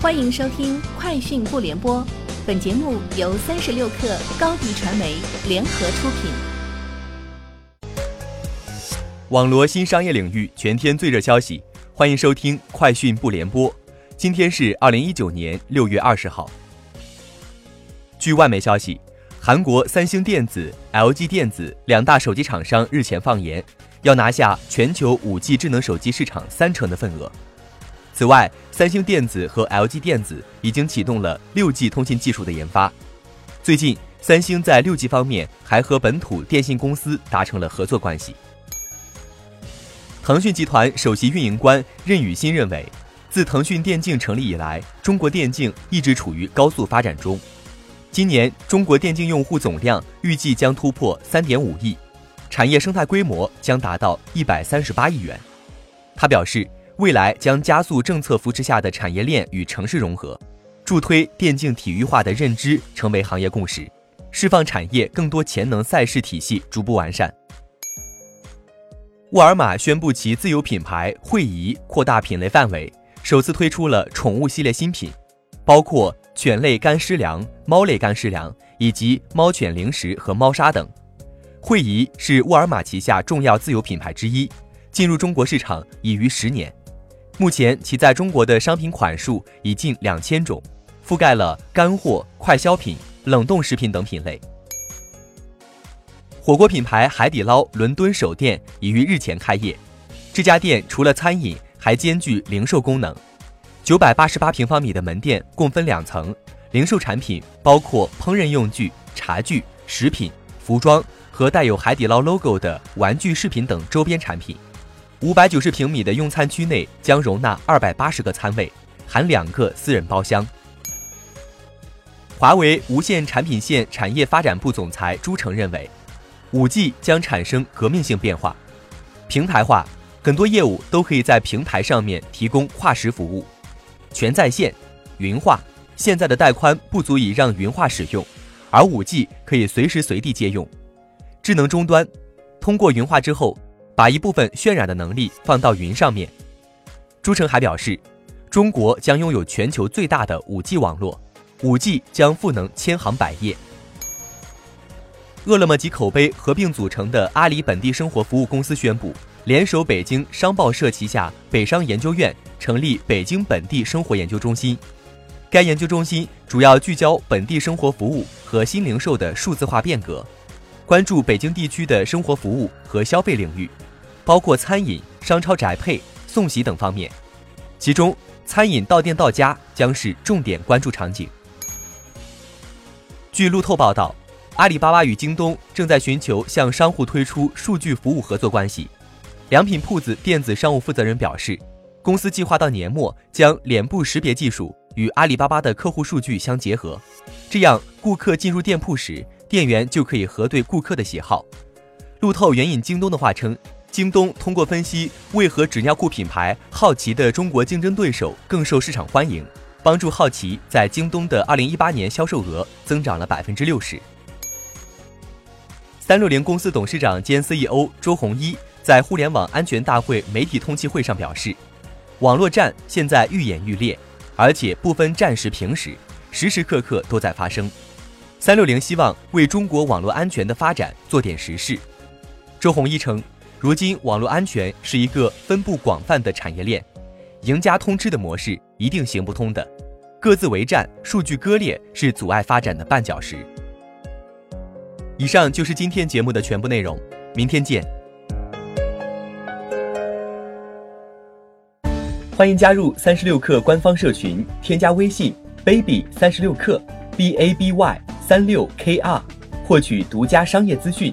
欢迎收听《快讯不联播》，本节目由三十六克高低传媒联合出品。网罗新商业领域全天最热消息，欢迎收听《快讯不联播》。今天是二零一九年六月二十号。据外媒消息，韩国三星电子、LG 电子两大手机厂商日前放言，要拿下全球五 G 智能手机市场三成的份额。此外，三星电子和 LG 电子已经启动了六 G 通信技术的研发。最近，三星在六 G 方面还和本土电信公司达成了合作关系。腾讯集团首席运营官任宇新认为，自腾讯电竞成立以来，中国电竞一直处于高速发展中。今年，中国电竞用户总量预计将突破三点五亿，产业生态规模将达到一百三十八亿元。他表示。未来将加速政策扶持下的产业链与城市融合，助推电竞体育化的认知成为行业共识，释放产业更多潜能，赛事体系逐步完善。沃尔玛宣布其自有品牌惠宜扩大品类范围，首次推出了宠物系列新品，包括犬类干湿粮、猫类干湿粮以及猫犬零食和猫砂等。惠宜是沃尔玛旗下重要自有品牌之一，进入中国市场已逾十年。目前，其在中国的商品款数已近两千种，覆盖了干货、快消品、冷冻食品等品类。火锅品牌海底捞伦敦首店已于日前开业，这家店除了餐饮，还兼具零售功能。九百八十八平方米的门店共分两层，零售产品包括烹饪用具、茶具、食品、服装和带有海底捞 logo 的玩具饰品等周边产品。五百九十平米的用餐区内将容纳二百八十个餐位，含两个私人包厢。华为无线产品线产业发展部总裁朱成认为，五 G 将产生革命性变化，平台化，很多业务都可以在平台上面提供跨时服务，全在线、云化。现在的带宽不足以让云化使用，而五 G 可以随时随地借用。智能终端，通过云化之后。把一部分渲染的能力放到云上面。朱成还表示，中国将拥有全球最大的 5G 网络，5G 将赋能千行百业。饿了么及口碑合并组成的阿里本地生活服务公司宣布，联手北京商报社旗下北商研究院，成立北京本地生活研究中心。该研究中心主要聚焦本地生活服务和新零售的数字化变革，关注北京地区的生活服务和消费领域。包括餐饮、商超宅配、送洗等方面，其中餐饮到店到家将是重点关注场景。据路透报道，阿里巴巴与京东正在寻求向商户推出数据服务合作关系。良品铺子电子商务负责人表示，公司计划到年末将脸部识别技术与阿里巴巴的客户数据相结合，这样顾客进入店铺时，店员就可以核对顾客的喜好。路透援引京东的话称。京东通过分析为何纸尿裤品牌好奇的中国竞争对手更受市场欢迎，帮助好奇在京东的二零一八年销售额增长了百分之六十。三六零公司董事长兼 CEO 周鸿祎在互联网安全大会媒体通气会上表示，网络战现在愈演愈烈，而且不分战时平时，时时刻刻都在发生。三六零希望为中国网络安全的发展做点实事。周鸿祎称。如今，网络安全是一个分布广泛的产业链，赢家通吃的模式一定行不通的，各自为战、数据割裂是阻碍发展的绊脚石。以上就是今天节目的全部内容，明天见。欢迎加入三十六氪官方社群，添加微信 baby 三十六氪 b a b y 三六 k r，获取独家商业资讯。